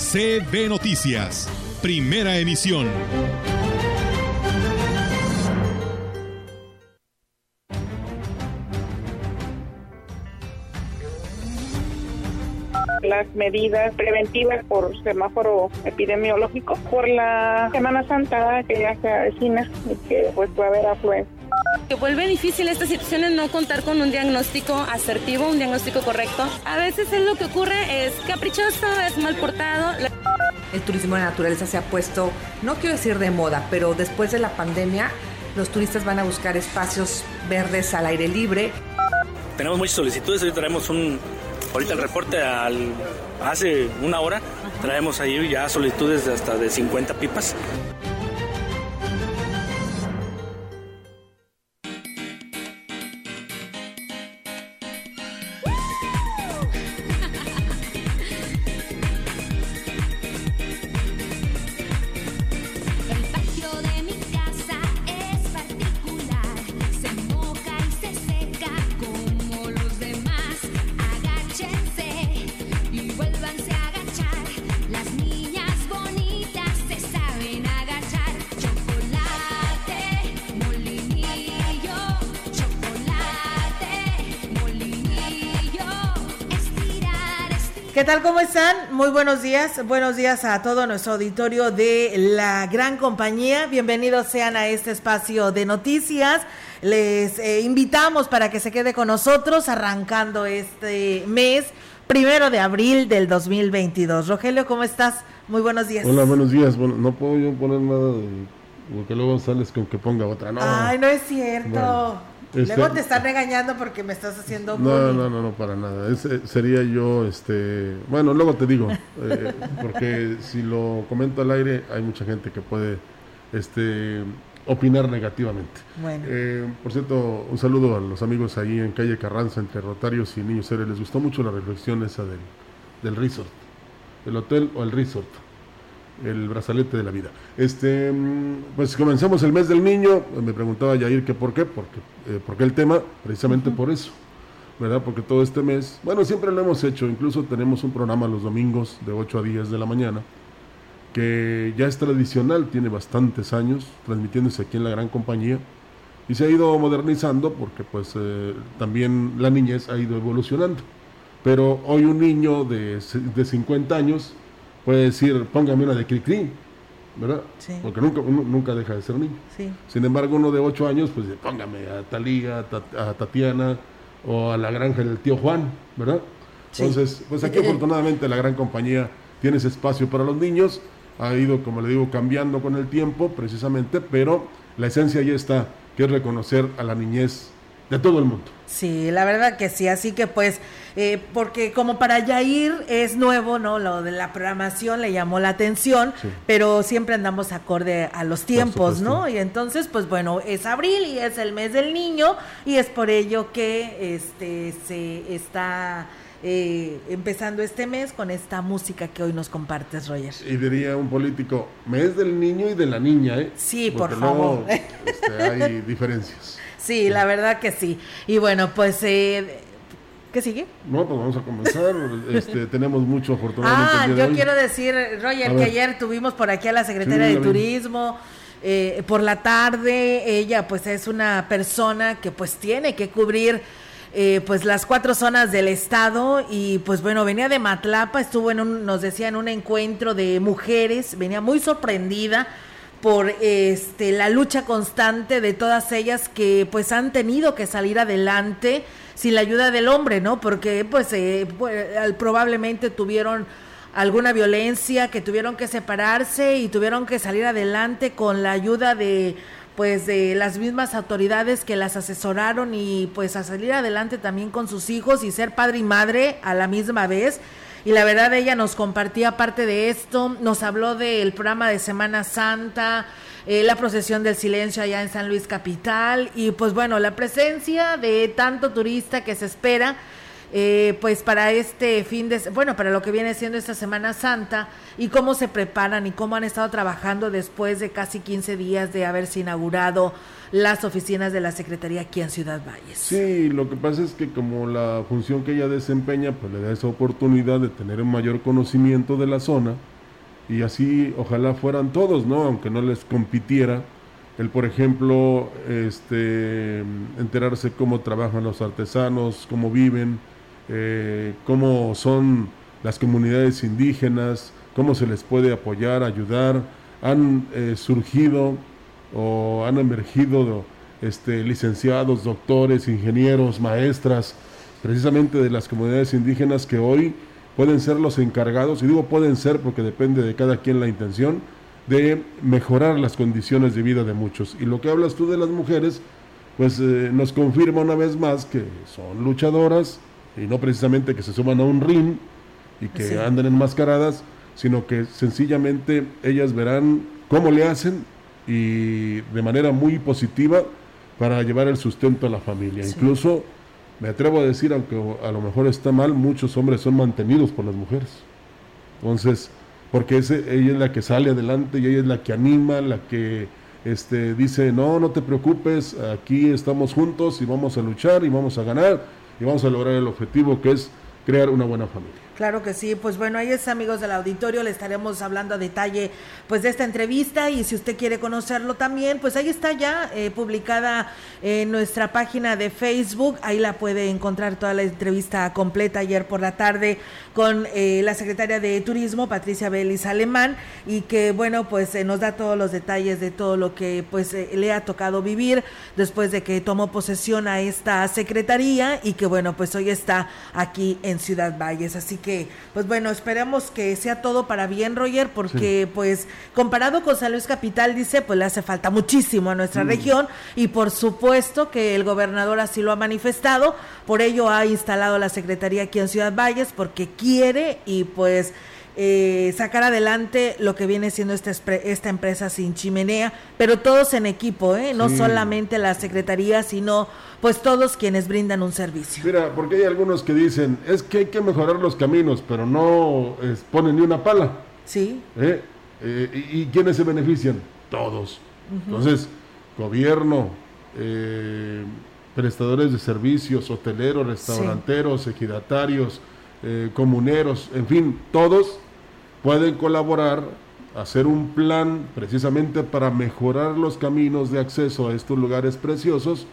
CB Noticias, primera emisión. las medidas preventivas por semáforo epidemiológico por la Semana Santa que ya se avecina y que pues va a haber afluencia. Que vuelve difícil esta situación en no contar con un diagnóstico asertivo, un diagnóstico correcto. A veces es lo que ocurre es caprichoso, es mal portado. El turismo de naturaleza se ha puesto, no quiero decir de moda, pero después de la pandemia los turistas van a buscar espacios verdes al aire libre. Tenemos muchas solicitudes, hoy tenemos un, ahorita el reporte al, hace una hora, traemos ahí ya solicitudes de hasta de 50 pipas. ¿Qué tal? ¿Cómo están? Muy buenos días. Buenos días a todo nuestro auditorio de la gran compañía. Bienvenidos sean a este espacio de noticias. Les eh, invitamos para que se quede con nosotros arrancando este mes, primero de abril del 2022. Rogelio, ¿cómo estás? Muy buenos días. Hola, buenos días. Bueno, no puedo yo poner nada de porque luego sales con que ponga otra. No. Ay, no es cierto. Bueno. Este, Luego te están regañando porque me estás haciendo no, bullying. no, no, no, para nada. Ese sería yo, este, bueno, luego te digo, eh, porque si lo comento al aire hay mucha gente que puede, este, opinar negativamente. Bueno. Eh, por cierto, un saludo a los amigos ahí en calle Carranza entre Rotarios y Niños Héroes. Les gustó mucho la reflexión esa del, del resort, el hotel o el resort el brazalete de la vida. Este, pues comenzamos el mes del niño, me preguntaba Yair que por qué, porque, eh, por qué el tema, precisamente uh -huh. por eso, ¿verdad? Porque todo este mes, bueno, siempre lo hemos hecho, incluso tenemos un programa los domingos de 8 a 10 de la mañana, que ya es tradicional, tiene bastantes años, transmitiéndose aquí en la gran compañía, y se ha ido modernizando porque pues eh, también la niñez ha ido evolucionando. Pero hoy un niño de, de 50 años puede decir, póngame una de Cricri, ¿verdad? Sí. Porque nunca, uno, nunca deja de ser niño. Sí. Sin embargo, uno de 8 años, pues póngame a Talía, a Tatiana o a la granja del tío Juan, ¿verdad? Sí. Entonces, pues aquí afortunadamente la gran compañía tiene ese espacio para los niños, ha ido, como le digo, cambiando con el tiempo precisamente, pero la esencia ya está, que es reconocer a la niñez de todo el mundo. Sí, la verdad que sí, así que pues, eh, porque como para Yair es nuevo, ¿no? Lo de la programación le llamó la atención, sí. pero siempre andamos acorde a los tiempos, ¿no? Y entonces, pues bueno, es abril y es el mes del niño y es por ello que este se está eh, empezando este mes con esta música que hoy nos compartes, Roger. Y diría un político, mes del niño y de la niña, ¿eh? Sí, Porque por favor. Luego, este, hay diferencias. Sí, la verdad que sí. Y bueno, pues, eh, ¿qué sigue? No, pues vamos a comenzar. este, tenemos mucho, afortunadamente. Ah, el día yo de hoy. quiero decir, Roger, que ayer tuvimos por aquí a la secretaria Sí, de. Turismo. eh, por la tarde, ella pues es una persona que pues tiene que cubrir eh, pues las cuatro zonas del estado y pues bueno, venía de Matlapa, estuvo en un, nos decía en un encuentro de mujeres, venía muy sorprendida por este la lucha constante de todas ellas que pues han tenido que salir adelante sin la ayuda del hombre, ¿no? Porque pues, eh, pues, probablemente tuvieron alguna violencia, que tuvieron que separarse y tuvieron que salir adelante con la ayuda de pues de las mismas autoridades que las asesoraron y pues a salir adelante también con sus hijos y ser padre y madre a la misma vez. Y la verdad ella nos compartía parte de esto, nos habló del programa de Semana Santa, eh, la procesión del silencio allá en San Luis Capital y pues bueno, la presencia de tanto turista que se espera. Eh, pues para este fin de, bueno, para lo que viene siendo esta Semana Santa y cómo se preparan y cómo han estado trabajando después de casi 15 días de haberse inaugurado las oficinas de la Secretaría aquí en Ciudad Valles. Sí, lo que pasa es que como la función que ella desempeña, pues le da esa oportunidad de tener un mayor conocimiento de la zona y así ojalá fueran todos, ¿no? Aunque no les compitiera el, por ejemplo, este, enterarse cómo trabajan los artesanos, cómo viven, eh, cómo son las comunidades indígenas, cómo se les puede apoyar, ayudar. Han eh, surgido o han emergido este, licenciados, doctores, ingenieros, maestras, precisamente de las comunidades indígenas que hoy pueden ser los encargados, y digo pueden ser porque depende de cada quien la intención, de mejorar las condiciones de vida de muchos. Y lo que hablas tú de las mujeres, pues eh, nos confirma una vez más que son luchadoras y no precisamente que se suban a un ring y que anden enmascaradas, sino que sencillamente ellas verán cómo le hacen y de manera muy positiva para llevar el sustento a la familia. Incluso me atrevo a decir, aunque a lo mejor está mal, muchos hombres son mantenidos por las mujeres. Entonces, porque ese, ella es la que sale adelante y ella es la que anima, la que este, dice, no, no te preocupes, aquí estamos juntos y vamos a luchar y vamos a ganar y vamos a lograr el objetivo que es crear una buena familia. Claro que sí, pues bueno, ahí es amigos del auditorio, le estaremos hablando a detalle pues de esta entrevista y si usted quiere conocerlo también, pues ahí está ya eh, publicada en nuestra página de Facebook, ahí la puede encontrar toda la entrevista completa ayer por la tarde con eh, la secretaria de Turismo, Patricia Belis Alemán, y que bueno, pues eh, nos da todos los detalles de todo lo que pues le ha tocado vivir después de que tomó posesión a esta secretaría y que bueno, pues hoy está aquí en Ciudad Valles, así que pues bueno, esperemos que sea todo para bien, Roger, porque pues comparado con San Luis Capital, dice, pues le hace falta muchísimo a nuestra mm. región y por supuesto que el gobernador así lo ha manifestado, por ello ha instalado la Secretaría aquí en Ciudad Valles, porque quiere y pues... Eh, sacar adelante lo que viene siendo esta, esta empresa sin chimenea, pero todos en equipo, ¿eh? no solamente la Secretaría, sino pues todos quienes brindan un servicio. Mira, porque hay algunos que dicen, es que hay que mejorar los caminos, pero no ponen ni una pala. Sí. ¿Eh? Eh, y, quiénes se benefician? Todos. Entonces, gobierno, eh, prestadores de servicios, hoteleros, restauranteros, ejidatarios, comuneros, en fin, todos pueden colaborar, hacer un plan precisamente para mejorar los caminos de acceso a estos lugares preciosos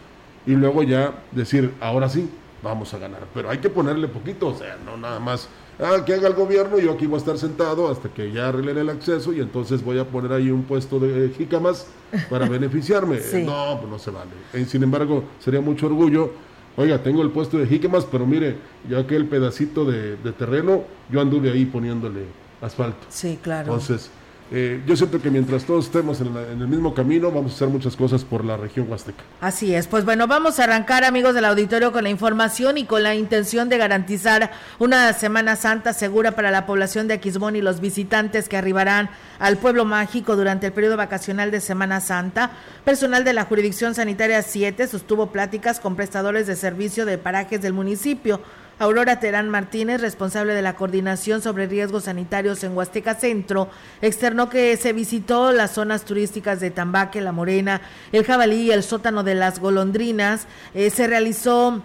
y luego ya decir, ahora sí, vamos a ganar. Pero hay que ponerle poquito, o sea, no nada más, ah, que haga el gobierno, yo aquí voy a estar sentado hasta que ya arreglen el acceso y entonces voy a poner ahí un puesto de jícamas para beneficiarme. No, pues no se vale. Eh, sin embargo, sería mucho orgullo. Oiga, tengo el puesto de jícamas, pero mire, ya que el pedacito de, de terreno, yo anduve ahí poniéndole asfalto. Sí, claro. Entonces, eh, yo siento que mientras todos estemos en, el mismo camino, vamos a hacer muchas cosas por la región huasteca. Así es, pues bueno, vamos a arrancar amigos del auditorio con la información y con la intención de garantizar una Semana Santa segura para la población de Aquismón y los visitantes que arribarán al pueblo mágico durante el periodo vacacional de Semana Santa. Personal de la jurisdicción sanitaria 7 sostuvo pláticas con prestadores de servicio de parajes del municipio Aurora Terán Martínez, responsable de la coordinación sobre riesgos sanitarios en Huasteca Centro, externó que se visitó las zonas turísticas de Tambaque, La Morena, el Jabalí y el sótano de las Golondrinas. Eh, se realizó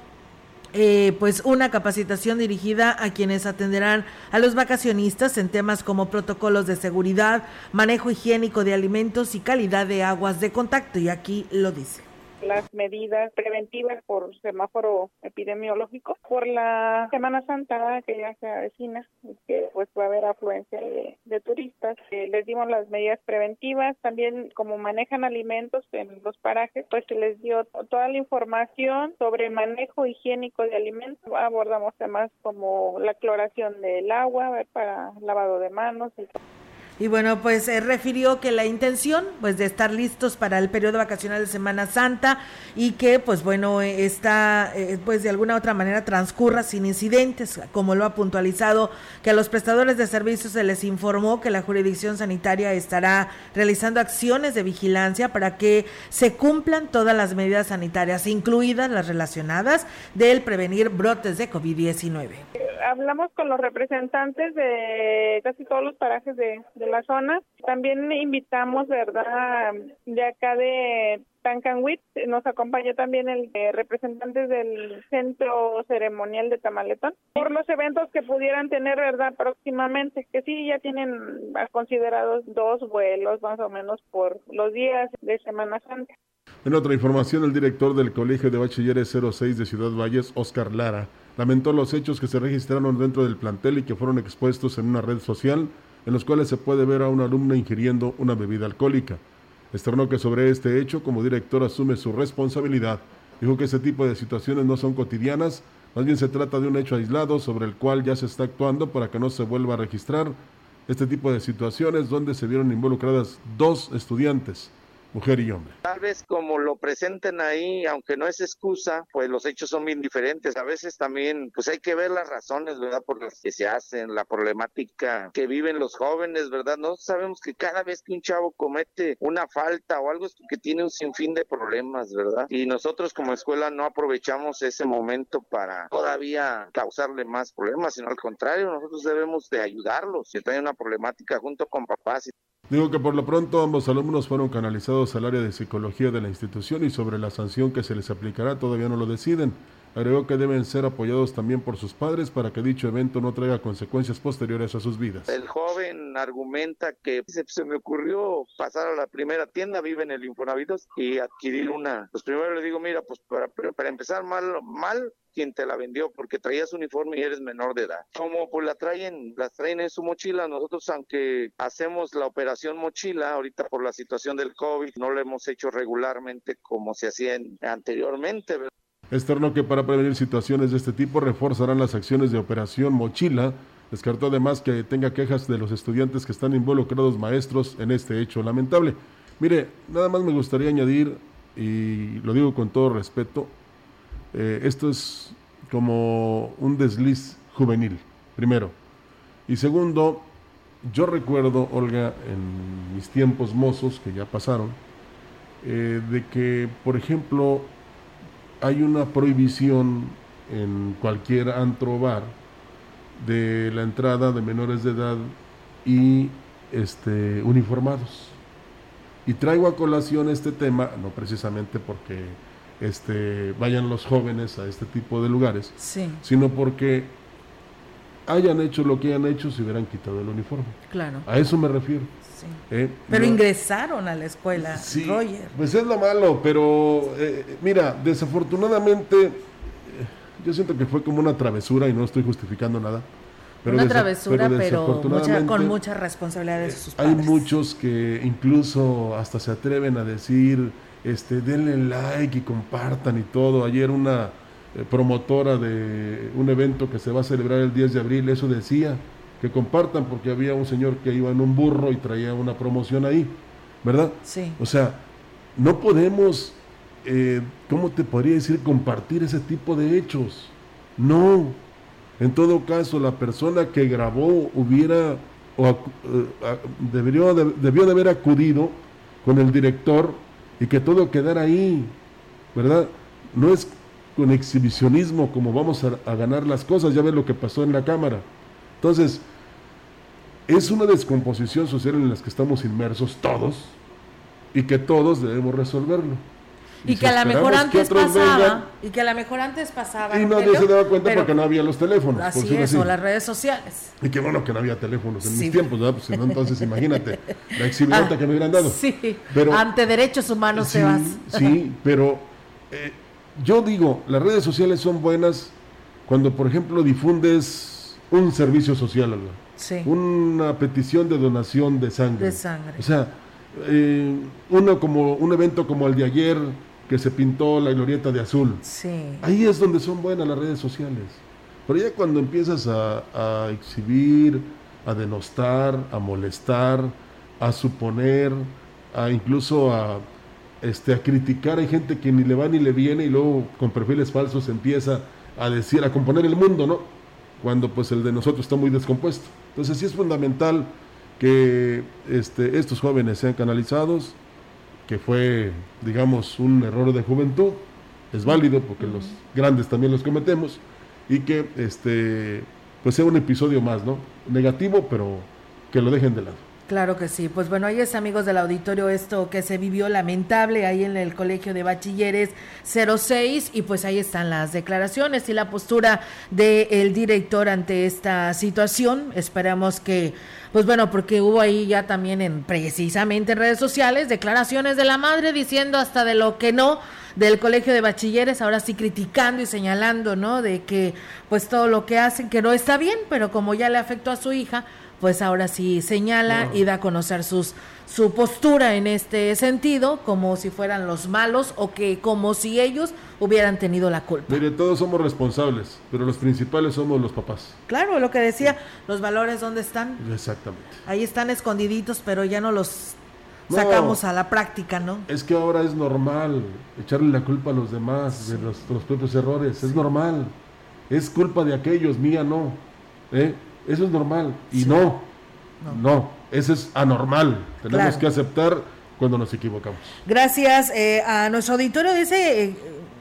eh, pues una capacitación dirigida a quienes atenderán a los vacacionistas en temas como protocolos de seguridad, manejo higiénico de alimentos y calidad de aguas de contacto. Y aquí lo dice las medidas preventivas por semáforo epidemiológico, por la Semana Santa que ya se avecina, que pues va a haber afluencia de, turistas. Eh, les dimos las medidas preventivas, también como manejan alimentos en los parajes, pues se les dio toda la información sobre manejo higiénico de alimentos. Abordamos temas como la cloración del agua para lavado de manos y Y bueno, pues eh, refirió que la intención, pues, de estar listos para el periodo vacacional de Semana Santa y que, pues, bueno, eh, está, eh, pues, de alguna otra manera transcurra sin incidentes, como lo ha puntualizado, que a los prestadores de servicios se les informó que la jurisdicción sanitaria estará realizando acciones de vigilancia para que se cumplan todas las medidas sanitarias, incluidas las relacionadas del prevenir brotes de COVID-19 hablamos con los representantes de casi todos los parajes de, la zona. También invitamos, ¿verdad?, de acá de Tancanwit, nos acompaña también el de representantes del centro ceremonial de Tamaletón por los eventos que pudieran tener, ¿verdad?, próximamente, que sí ya tienen considerados dos vuelos más o menos por los días de Semana Santa. En otra información, el director del Colegio de Bachilleres 06 de Ciudad Valles, Oscar Lara, lamentó los hechos que se registraron dentro del plantel y que fueron expuestos en una red social en los cuales se puede ver a una alumna ingiriendo una bebida alcohólica. Externó que sobre este hecho, como director, asume su responsabilidad. Dijo que ese tipo de situaciones no son cotidianas, más bien se trata de un hecho aislado sobre el cual ya se está actuando para que no se vuelva a registrar este tipo de situaciones donde se vieron involucradas dos estudiantes mujer y hombre. Tal vez como lo presenten ahí, aunque no es excusa, pues los hechos son bien diferentes. A veces también, pues hay que ver las razones, ¿verdad? Por las que se hacen, la problemática que viven los jóvenes, ¿verdad? No sabemos que cada vez que un chavo comete una falta o algo es que tiene un sinfín de problemas, ¿verdad? Y nosotros como escuela no aprovechamos ese momento para todavía causarle más problemas, sino al contrario, nosotros debemos de ayudarlos. Si tienen una problemática junto con papás Digo que por lo pronto ambos alumnos fueron canalizados al área de psicología de la institución y sobre la sanción que se les aplicará todavía no lo deciden. Agregó que deben ser apoyados también por sus padres para que dicho evento no traiga consecuencias posteriores a sus vidas. El joven argumenta que se, me ocurrió pasar a la primera tienda, vive en el Infonavidos, y adquirir una. Pues primero le digo, mira, pues para, para empezar mal, mal, quien te la vendió porque traías uniforme y eres menor de edad. Como pues la traen, las traen en su mochila, nosotros aunque hacemos la operación mochila, ahorita por la situación del COVID, no lo hemos hecho regularmente como se hacía anteriormente. Externo que para prevenir situaciones de este tipo reforzarán las acciones de operación mochila. Descartó además que tenga quejas de los estudiantes que están involucrados maestros en este hecho lamentable. Mire, nada más me gustaría añadir, y lo digo con todo respeto, eh, esto es como un desliz juvenil, primero. Y segundo, yo recuerdo, Olga, en mis tiempos mozos, que ya pasaron, eh, de que, por ejemplo, hay una prohibición en cualquier antro bar de la entrada de menores de edad y este, uniformados. Y traigo a colación este tema, no precisamente porque este, vayan los jóvenes a este tipo de lugares, sino porque hayan hecho lo que hayan hecho si hubieran quitado el uniforme. Claro. A eso me refiero. Eh, pero ingresaron a la escuela, sí, Roger. Pues es lo malo, pero eh, mira, desafortunadamente, eh, yo siento que fue como una travesura y no estoy justificando nada. Pero una travesura, pero, con mucha responsabilidad de sus padres. Hay muchos que incluso hasta se atreven a decir, este, denle like y compartan y todo. Ayer una promotora de un evento que se va a celebrar el 10 de abril, eso decía, que compartan, porque había un señor que iba en un burro y traía una promoción ahí, ¿verdad? Sí. O sea, no podemos, eh, ¿cómo te podría decir, compartir ese tipo de hechos? No. En todo caso, la persona que grabó hubiera, o eh, debió, de, debió de haber acudido con el director y que todo quedara ahí, ¿verdad? No es con exhibicionismo como vamos a, a ganar las cosas, ya ves lo que pasó en la cámara. Entonces, es una descomposición social en la que estamos inmersos todos y que todos debemos resolverlo. Y, que a lo mejor antes pasaba, y que a lo mejor antes pasaba. Y nadie se daba cuenta porque no había los teléfonos. Así es, o las redes sociales. Y qué bueno que no había teléfonos en mis tiempos, ¿verdad? Pues entonces imagínate la exhibición que me hubieran dado. Sí, ante derechos humanos sí, te vas. Sí, pero eh, yo digo, las redes sociales son buenas cuando, por ejemplo, difundes un servicio social, ¿verdad? una petición de donación de sangre. De sangre. O sea, eh, uno como un evento como el de ayer que se pintó la glorieta de azul. Sí. Ahí es donde son buenas las redes sociales. Pero ya cuando empiezas a, exhibir a denostar, a molestar, a suponer, a incluso a, este, a criticar. Hay gente que ni le va ni le viene y luego con perfiles falsos empieza a decir, a componer el mundo, ¿no? Cuando pues el de nosotros está muy descompuesto. Entonces sí es fundamental que este, estos jóvenes sean canalizados, que fue, digamos, un error de juventud, es válido porque los grandes también los cometemos, y que este, pues sea un episodio más, ¿no? Negativo, pero que lo dejen de lado. Claro que sí. Pues bueno, ahí es amigos del auditorio esto que se vivió lamentable ahí en el Colegio de Bachilleres 06 y pues ahí están las declaraciones y la postura del director ante esta situación. Esperamos que pues bueno, porque hubo ahí ya también en precisamente en redes sociales declaraciones de la madre diciendo hasta de lo que no del colegio de bachilleres, ahora sí criticando y señalando, ¿no? De que pues todo lo que hacen que no está bien, pero como ya le afectó a su hija, pues ahora sí señala y da a conocer sus su postura en este sentido, como si fueran los malos o que como si ellos hubieran tenido la culpa. Mire, todos somos responsables, pero los principales somos los papás. Claro, lo que decía, los valores dónde están. Exactamente. Ahí están escondiditos, pero ya no los sacamos a la práctica, ¿no? Es que ahora es normal echarle la culpa a los demás de los, propios errores, es normal. Es culpa de aquellos, mía no. ¿Eh? Eso es normal. Y no, no, eso es anormal. Tenemos que aceptar cuando nos equivocamos. Gracias eh, a nuestro auditorio. Dice, eh,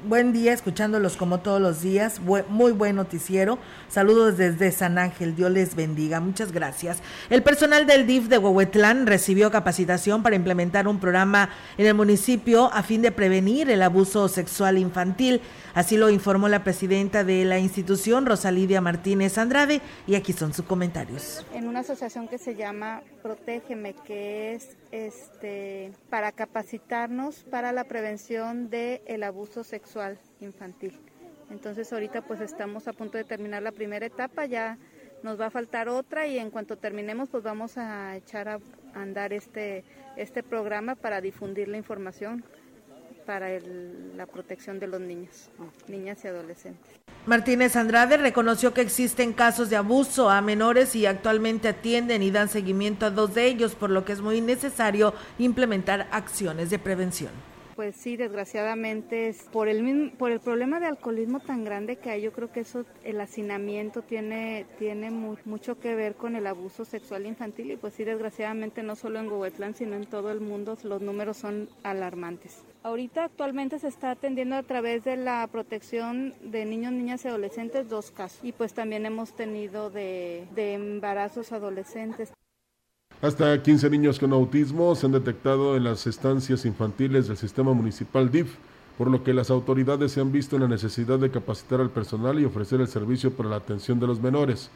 buen día, escuchándolos como todos los días. muy buen noticiero. Saludos desde San Ángel. Dios les bendiga. Muchas gracias. El personal del DIF de Huehuetlán recibió capacitación para implementar un programa en el municipio a fin de prevenir el abuso sexual infantil. Así lo informó la presidenta de la institución, Rosalidia Martínez Andrade, y aquí son sus comentarios. En una asociación que se llama Protégeme, que es este para capacitarnos para la prevención del el abuso sexual infantil. Entonces ahorita pues estamos a punto de terminar la primera etapa, ya nos va a faltar otra y en cuanto terminemos pues vamos a echar a andar este, este programa para difundir la información para la protección de los niños, niñas y adolescentes. Martínez Andrade reconoció que existen casos de abuso a menores y actualmente atienden y dan seguimiento a dos de ellos, por lo que es muy necesario implementar acciones de prevención. Pues sí, desgraciadamente por el por el problema de alcoholismo tan grande que hay, yo creo que eso el hacinamiento tiene tiene mucho que ver con el abuso sexual infantil y pues sí, desgraciadamente no solo en Huehuetlán, sino en todo el mundo los números son alarmantes. Ahorita actualmente se está atendiendo a través de la protección de niños, niñas y adolescentes dos casos y pues también hemos tenido de, embarazos adolescentes. Hasta 15 niños con autismo se han detectado en las estancias infantiles del sistema municipal DIF, por lo que las autoridades se han visto en la necesidad de capacitar al personal y ofrecer el servicio para la atención de los menores,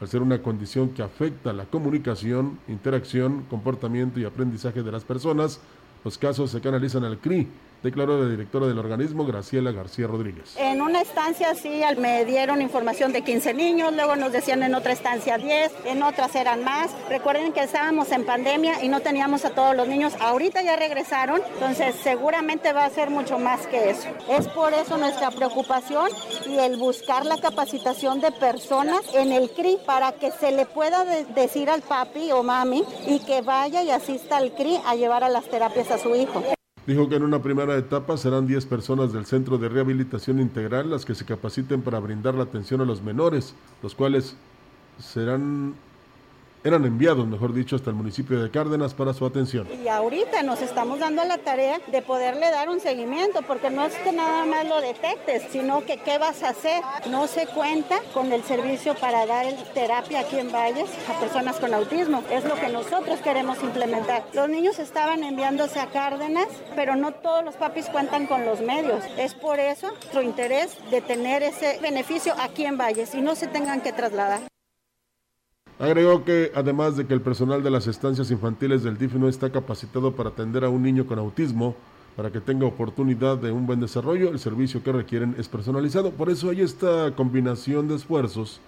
al ser una condición que afecta la comunicación, interacción, comportamiento y aprendizaje de las personas. Los casos se canalizan al CRI, declaró la directora del organismo, Graciela García Rodríguez. En una estancia sí me dieron información de 15 niños, luego nos decían en otra estancia 10, en otras eran más. Recuerden que estábamos en pandemia y no teníamos a todos los niños, ahorita ya regresaron, entonces seguramente va a ser mucho más que eso. Es por eso nuestra preocupación y el buscar la capacitación de personas en el CRI para que se le pueda decir al papi o mami y que vaya y asista al CRI a llevar a las terapias a su hijo. Dijo que en una primera etapa serán 10 personas del Centro de Rehabilitación Integral las que se capaciten para brindar la atención a los menores, los cuales serán eran enviados, mejor dicho, hasta el municipio de Cárdenas para su atención. Y ahorita nos estamos dando la tarea de poderle dar un seguimiento, porque no es que nada más lo detectes, sino que qué vas a hacer. No se cuenta con el servicio para dar terapia aquí en Valles a personas con autismo. Es lo que nosotros queremos implementar. Los niños estaban enviándose a Cárdenas, pero no todos los papis cuentan con los medios. Es por eso nuestro interés de tener ese beneficio aquí en Valles y no se tengan que trasladar. Agregó que además de que el personal de las estancias infantiles del DIF no está capacitado para atender a un niño con autismo, para que tenga oportunidad de un buen desarrollo, el servicio que requieren es personalizado. Por eso hay esta combinación de esfuerzos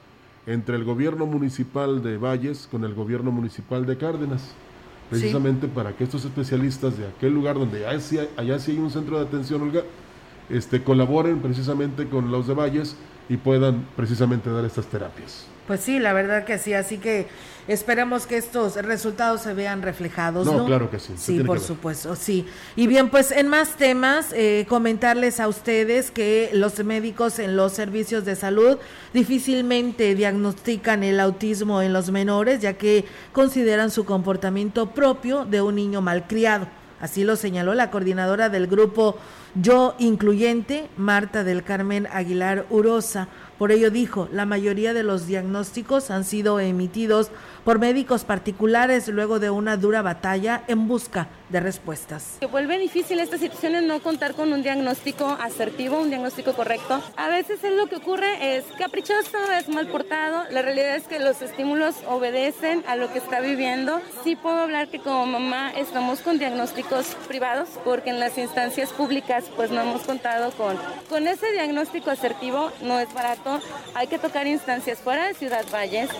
entre el gobierno municipal de Valles con el gobierno municipal de Cárdenas, precisamente para que estos especialistas de aquel lugar donde allá sí, hay un centro de atención, Olga, este, colaboren precisamente con los de Valles y puedan precisamente dar estas terapias. Pues sí, la verdad que sí, así que esperemos que estos resultados se vean reflejados. No, claro que sí. Sí, por supuesto, sí. Y bien, pues en más temas, eh, comentarles a ustedes que los médicos en los servicios de salud difícilmente diagnostican el autismo en los menores, ya que consideran su comportamiento propio de un niño malcriado. Así lo señaló la coordinadora del grupo Yo Incluyente, Marta del Carmen Aguilar Urosa. Por ello dijo, la mayoría de los diagnósticos han sido emitidos por médicos particulares luego de una dura batalla en busca de respuestas. Se vuelve difícil esta situación no contar con un diagnóstico asertivo, un diagnóstico correcto. A veces es lo que ocurre es caprichoso, es mal portado. La realidad es que los estímulos obedecen a lo que está viviendo. Sí puedo hablar que como mamá estamos con diagnósticos privados porque en las instancias públicas pues no hemos contado con, con ese diagnóstico asertivo. No es barato. Hay que tocar instancias fuera de Ciudad Valles.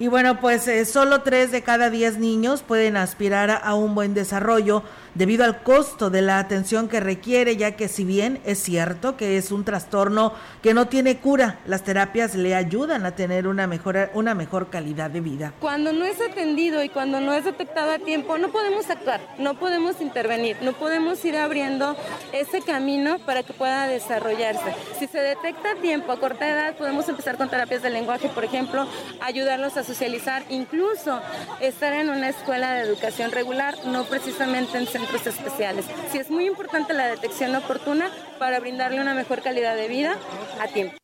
Y bueno, pues eh, solo tres de cada diez niños pueden aspirar a un buen desarrollo debido al costo de la atención que requiere, ya que si bien es cierto que es un trastorno que no tiene cura, las terapias le ayudan a tener una mejor, una mejor calidad de vida. Cuando no es atendido y cuando no es detectado a tiempo, no podemos actuar, no podemos intervenir, no podemos ir abriendo ese camino para que pueda desarrollarse. Si se detecta a tiempo, a corta edad, podemos empezar con terapias de lenguaje, por ejemplo, ayudarlos a socializar, incluso estar en una escuela de educación regular, no precisamente en centros especiales. Sí es muy importante la detección oportuna para brindarle una mejor calidad de vida a tiempo.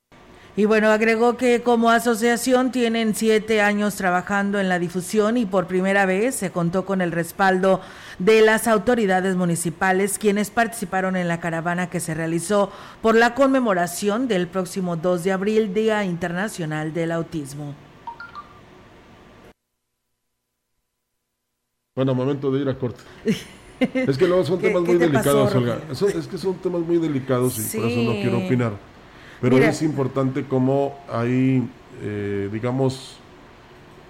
Y bueno, agregó que como asociación tienen siete años trabajando en la difusión y por primera vez se contó con el respaldo de las autoridades municipales, quienes participaron en la caravana que se realizó por la conmemoración del próximo 2 de abril, Día Internacional del Autismo. Bueno, momento de ir a corte. Es que luego son temas muy delicados, Olga. es que son temas muy delicados y por eso no quiero opinar. Pero es importante cómo hay, eh, digamos,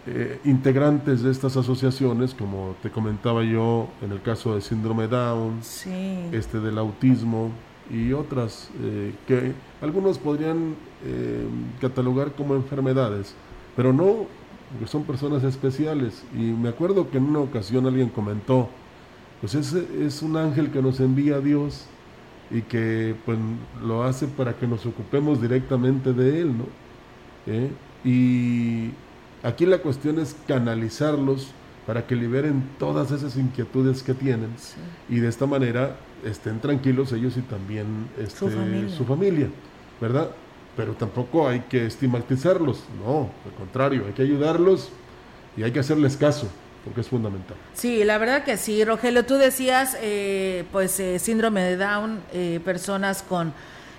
eh, integrantes de estas asociaciones, como te comentaba yo, en el caso de síndrome Down, este del autismo y otras, eh, que algunos podrían catalogar como enfermedades, pero no, porque son personas especiales. Y me acuerdo que en una ocasión alguien comentó, pues es, es un ángel que nos envía a Dios y que pues lo hace para que nos ocupemos directamente de Él, ¿no? ¿Eh? Y aquí la cuestión es canalizarlos para que liberen todas esas inquietudes que tienen y de esta manera estén tranquilos ellos y también este, su, familia. su familia, ¿verdad? Pero tampoco hay que estigmatizarlos, no, al contrario, hay que ayudarlos y hay que hacerles caso porque es fundamental. Sí, la verdad que sí, Rogelio, tú decías, eh, pues eh, síndrome de Down, eh, personas con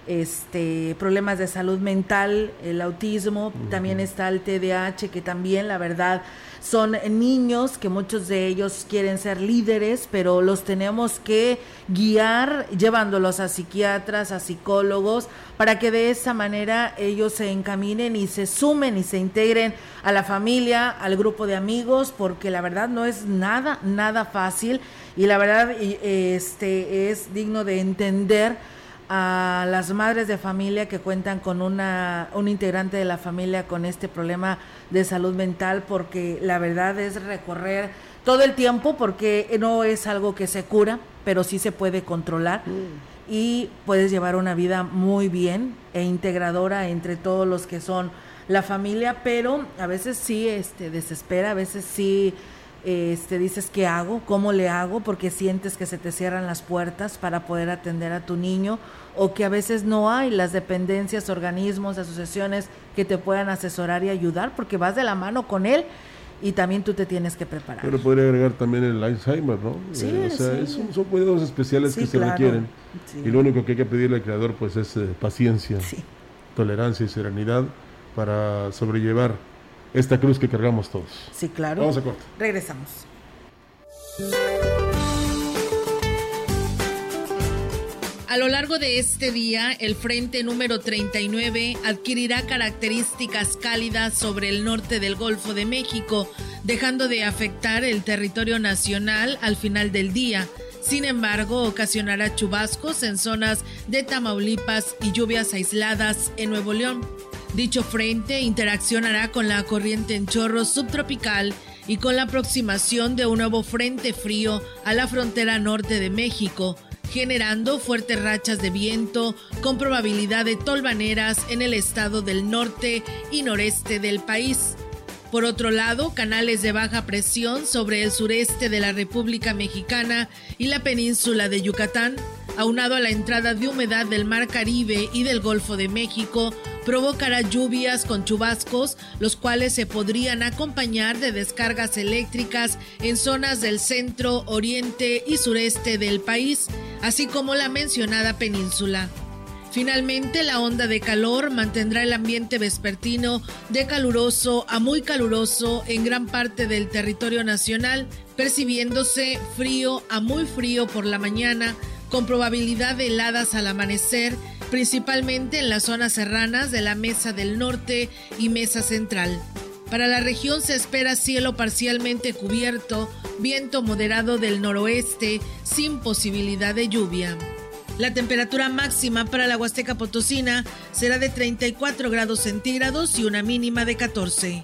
este problemas de salud mental, el autismo, también está el TDAH, que también, la verdad, son niños que muchos de ellos quieren ser líderes, pero los tenemos que guiar llevándolos a psiquiatras, a psicólogos, para que de esa manera ellos se encaminen y se sumen y se integren a la familia, al grupo de amigos, porque la verdad no es nada, nada fácil. Y la verdad este, es digno de entender a las madres de familia que cuentan con una, un integrante de la familia con este problema de salud mental, porque la verdad es recorrer todo el tiempo, porque no es algo que se cura, pero sí se puede controlar. Mm. Y puedes llevar una vida muy bien e integradora entre todos los que son la familia, pero a veces sí este, desespera, a veces sí este, dices, ¿qué hago? ¿Cómo le hago? Porque sientes que se te cierran las puertas para poder atender a tu niño o que a veces no hay las dependencias, organismos, asociaciones que te puedan asesorar y ayudar porque vas de la mano con él y también tú te tienes que preparar. Pero podría agregar también el Alzheimer, ¿no? Sí, eh, o sea, son cuidados especiales que se requieren y lo único que hay que pedirle al creador pues es eh, paciencia, tolerancia y serenidad para sobrellevar esta cruz que cargamos todos. Sí, claro. Vamos a corto. Regresamos. A lo largo de este día, el frente número 39 adquirirá características cálidas sobre el norte del Golfo de México, dejando de afectar el territorio nacional al final del día Sin embargo, ocasionará chubascos en zonas de Tamaulipas y lluvias aisladas en Nuevo León. Dicho frente interaccionará con la corriente en chorro subtropical y con la aproximación de un nuevo frente frío a la frontera norte de México, generando fuertes rachas de viento con probabilidad de tolvaneras en el estado del norte y noreste del país. Por otro lado, canales de baja presión sobre el sureste de la República Mexicana y la península de Yucatán, aunado a la entrada de humedad del Mar Caribe y del Golfo de México, provocará lluvias con chubascos, los cuales se podrían acompañar de descargas eléctricas en zonas del centro, oriente y sureste del país, así como la mencionada península. Finalmente, la onda de calor mantendrá el ambiente vespertino de caluroso a muy caluroso en gran parte del territorio nacional, percibiéndose frío a muy frío por la mañana, con probabilidad de heladas al amanecer, principalmente en las zonas serranas de la Mesa del Norte y Mesa Central. Para la región se espera cielo parcialmente cubierto, viento moderado del noroeste, sin posibilidad de lluvia. La temperatura máxima para la Huasteca Potosina será de 34 grados centígrados y una mínima de 14.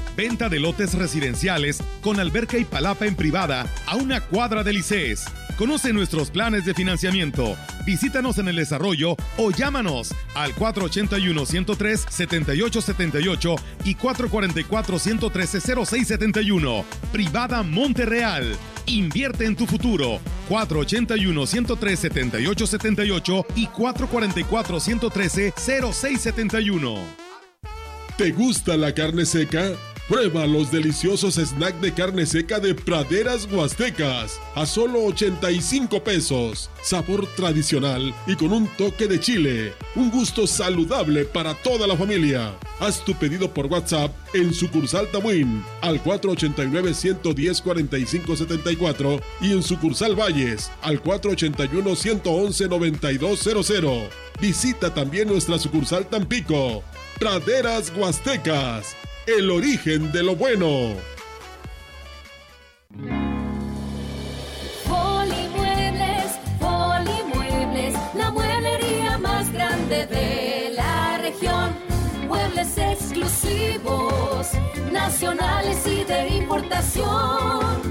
Venta de lotes residenciales con alberca y palapa en privada a una cuadra de Licés. Conoce nuestros planes de financiamiento. Visítanos en el desarrollo o llámanos al 481-103-7878 y 444-113-0671. Privada Monterreal. Invierte en tu futuro. 481-103-7878 y 444-113-0671. ¿Te gusta la carne seca? Prueba los deliciosos snacks de carne seca de Praderas Huastecas a solo 85 pesos. Sabor tradicional y con un toque de chile. Un gusto saludable para toda la familia. Haz tu pedido por WhatsApp en sucursal Tamuín al 489-110-4574 y en sucursal Valles al 481-111-9200. Visita también nuestra sucursal Tampico. Praderas Huastecas el origen de lo bueno. Polimuebles, Polimuebles, la mueblería más grande de la región. Muebles exclusivos, nacionales y de importación.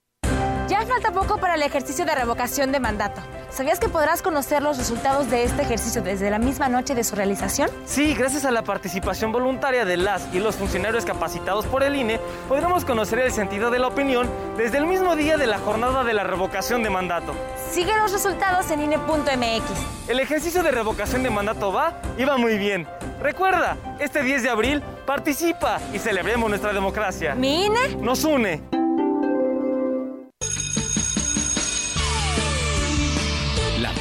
Ya falta poco para el ejercicio de revocación de mandato. ¿Sabías que podrás conocer los resultados de este ejercicio desde la misma noche de su realización? Sí, gracias a la participación voluntaria de las y los funcionarios capacitados por el INE, podremos conocer el sentido de la opinión desde el mismo día de la jornada de la revocación de mandato. Sigue los resultados en INE.mx. El ejercicio de revocación de mandato va y va muy bien. Recuerda, este 10 de abril participa y celebremos nuestra democracia. ¿Mi INE? Nos une.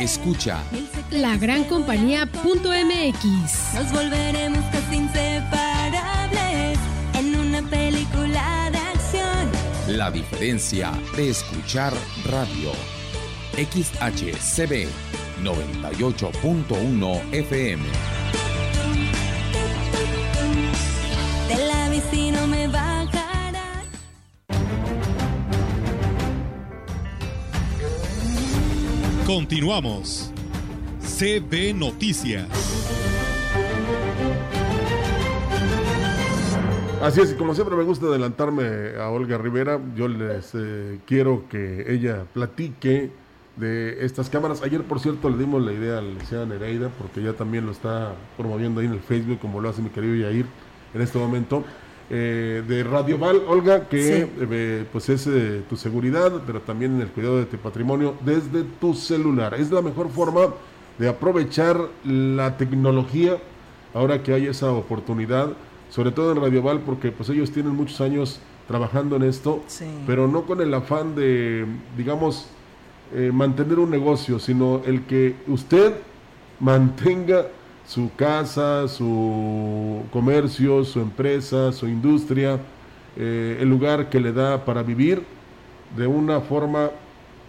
escucha lagrancompañía.mx. Nos volveremos casi inseparables en una película de acción. la diferencia de escuchar radio. XHCB 98.1 FM. Continuamos. CB Noticias. Así es, y como siempre me gusta adelantarme a Olga Rivera, yo les eh, quiero que ella platique de estas cámaras. Ayer, por cierto, le dimos la idea a la licenciada Nereida, porque ya también lo está promoviendo ahí en el Facebook, como lo hace mi querido Yair en este momento, eh, de Radio Val, Olga, que Sí. eh, pues es eh, tu seguridad, pero también en el cuidado de tu patrimonio desde tu celular. Es la mejor forma de aprovechar la tecnología ahora que hay esa oportunidad, sobre todo en Radio Val, porque pues ellos tienen muchos años trabajando en esto, Sí. pero no con el afán de, digamos, eh, mantener un negocio, sino el que usted mantenga su casa, su comercio, su empresa, su industria, eh, el lugar que le da para vivir de una forma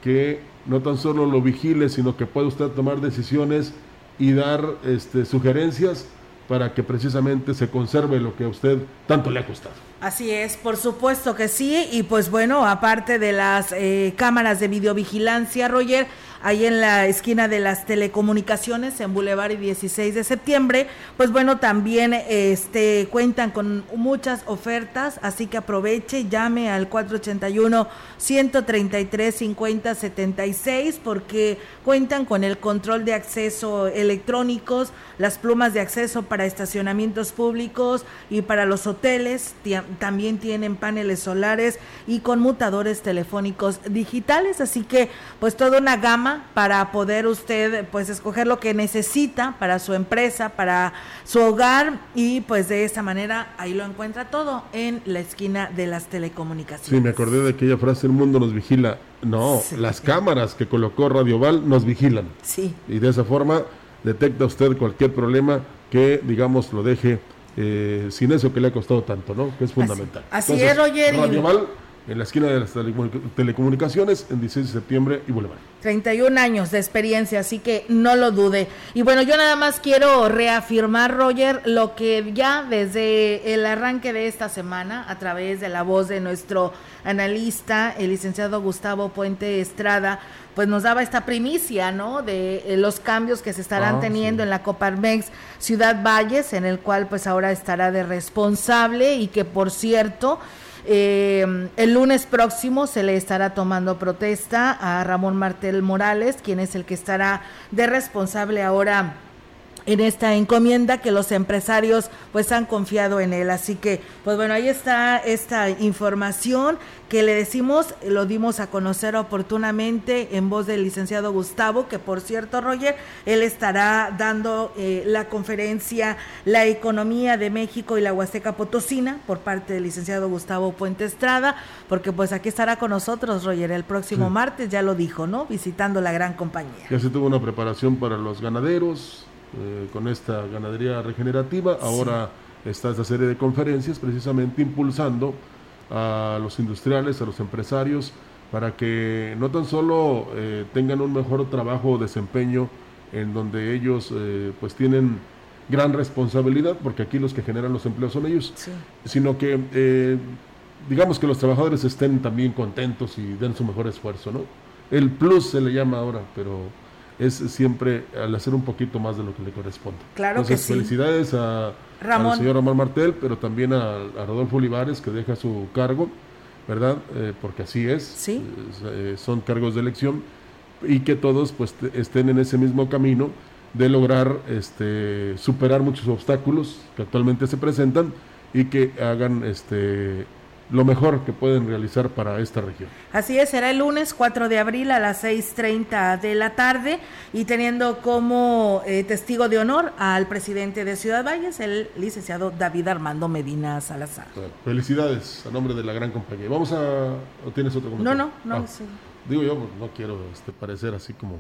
que no tan solo lo vigile, sino que pueda usted tomar decisiones y dar este, sugerencias para que precisamente se conserve lo que a usted tanto le ha costado. Así es, por supuesto que sí. Y pues bueno, aparte de las eh, cámaras de videovigilancia, Roger, ahí en la esquina de las telecomunicaciones, en Boulevard y 16 de septiembre, pues bueno, también este, cuentan con muchas ofertas, así que aproveche, llame al 481-133-5076, porque cuentan con el control de acceso electrónicos, las plumas de acceso para estacionamientos públicos y para los hoteles, también tienen paneles solares y conmutadores telefónicos digitales, así que pues toda una gama para poder usted pues escoger lo que necesita para su empresa, para su hogar y pues de esa manera ahí lo encuentra todo en la esquina de las telecomunicaciones. Sí, me acordé de aquella frase, el mundo nos vigila. No, las cámaras que colocó Radio Val nos vigilan. Sí. Y de esa forma detecta usted cualquier problema que, digamos, lo deje eh, sin eso que le ha costado tanto, ¿no? Que es fundamental. así es, Roger, y- Radio Val, en la esquina de las telecomunic- telecomunicaciones, en 16 de septiembre y Boulevard. 31 años de experiencia, así que no lo dude. Y bueno, yo nada más quiero reafirmar, Roger, lo que ya desde el arranque de esta semana, a través de la voz de nuestro analista, el licenciado Gustavo Puente Estrada, pues nos daba esta primicia, ¿no? De eh, los cambios que se estarán Ah, teniendo en la Coparmex Ciudad Valles, en el cual pues ahora estará de responsable y que por cierto... Eh, el lunes próximo se le estará tomando protesta a Ramón Martel Morales, quien es el que estará de responsable ahora en esta encomienda que los empresarios pues han confiado en él. Así que, pues bueno, ahí está esta información que le decimos, lo dimos a conocer oportunamente en voz del licenciado Gustavo, que por cierto, Roger, él estará dando eh, la conferencia La economía de México y la Huasteca Potosina por parte del licenciado Gustavo Puente Estrada, porque pues aquí estará con nosotros, Roger, el próximo Sí. martes, ya lo dijo, ¿no? Visitando la gran compañía. Ya se tuvo una preparación para los ganaderos eh, con esta ganadería regenerativa. Ahora está esta serie de conferencias precisamente impulsando a los industriales, a los empresarios, para que no tan solo eh, tengan un mejor trabajo o desempeño en donde ellos eh, pues tienen gran responsabilidad, porque aquí los que generan los empleos son ellos, sino que eh, digamos que los trabajadores estén también contentos y den su mejor esfuerzo, ¿no? El plus se le llama ahora, pero es siempre al hacer un poquito más de lo que le corresponde. Claro que Entonces, sí. felicidades a, Ramón. al señor Ramón Martel, pero también a, a Rodolfo Olivares, que deja su cargo, ¿verdad? Eh, porque así es, eh, eh, son cargos de elección, y que todos pues estén en ese mismo camino de lograr este, superar muchos obstáculos que actualmente se presentan y que hagan este, lo mejor que pueden realizar para esta región. Así es, será el lunes 4 de abril a las 6.30 de la tarde y teniendo como eh, testigo de honor al presidente de Ciudad Valles, el licenciado David Armando Medina Salazar. felicidades a nombre de la gran compañía. Vamos a... ¿o ¿Tienes otro comentario? No, no, no. Ah, digo yo, no quiero este, parecer así como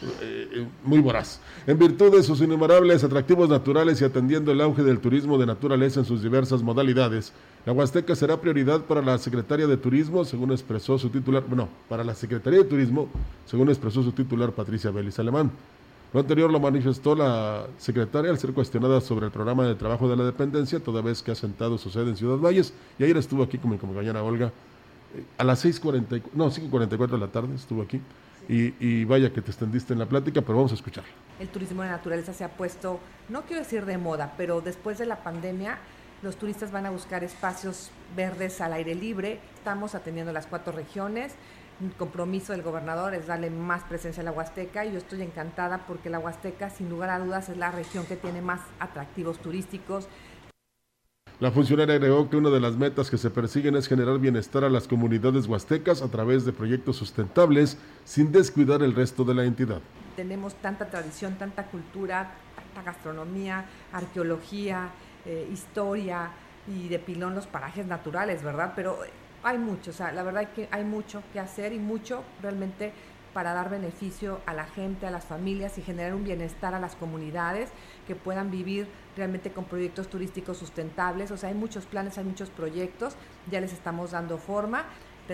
eh, eh, muy voraz. En virtud de sus innumerables atractivos naturales y atendiendo el auge del turismo de naturaleza en sus diversas modalidades, la Huasteca será prioridad para la Secretaría de Turismo, según expresó su titular, bueno, para la Secretaría de Turismo, según expresó su titular Patricia Vélez Alemán. Lo anterior lo manifestó la secretaria al ser cuestionada sobre el programa de trabajo de la dependencia, toda vez que ha sentado su sede en Ciudad Valles, y ayer estuvo aquí con mi compañera Olga, eh, a las 6.44, no, 5.44 de la tarde estuvo aquí, y, vaya que te extendiste en la plática, pero vamos a escucharla. El turismo de naturaleza se ha puesto, no quiero decir de moda, pero después de la pandemia los turistas van a buscar espacios verdes al aire libre. Estamos atendiendo las cuatro regiones. El compromiso del gobernador es darle más presencia a la Huasteca y yo estoy encantada porque la Huasteca, sin lugar a dudas, es la región que tiene más atractivos turísticos. La funcionaria agregó que una de las metas que se persiguen es generar bienestar a las comunidades huastecas a través de proyectos sustentables sin descuidar el resto de la entidad. Tenemos tanta tradición, tanta cultura, tanta gastronomía, arqueología, eh, historia y de pilón los parajes naturales, ¿verdad? Pero hay mucho, o sea, la verdad es que hay mucho que hacer y mucho realmente para dar beneficio a la gente, a las familias y generar un bienestar a las comunidades que puedan vivir realmente con proyectos turísticos sustentables. O sea, hay muchos planes, hay muchos proyectos, ya les estamos dando forma.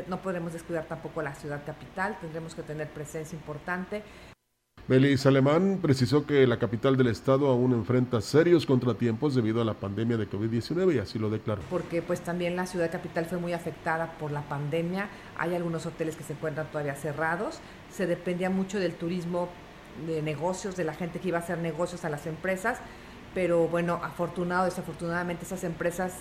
No podemos descuidar tampoco la ciudad capital, tendremos que tener presencia importante. Belis Alemán precisó que la capital del estado aún enfrenta serios contratiempos debido a la pandemia de COVID-19 y así lo declaró. Porque pues también la ciudad capital fue muy afectada por la pandemia, hay algunos hoteles que se encuentran todavía cerrados, se dependía mucho del turismo de negocios, de la gente que iba a hacer negocios a las empresas, pero bueno, afortunado, desafortunadamente esas empresas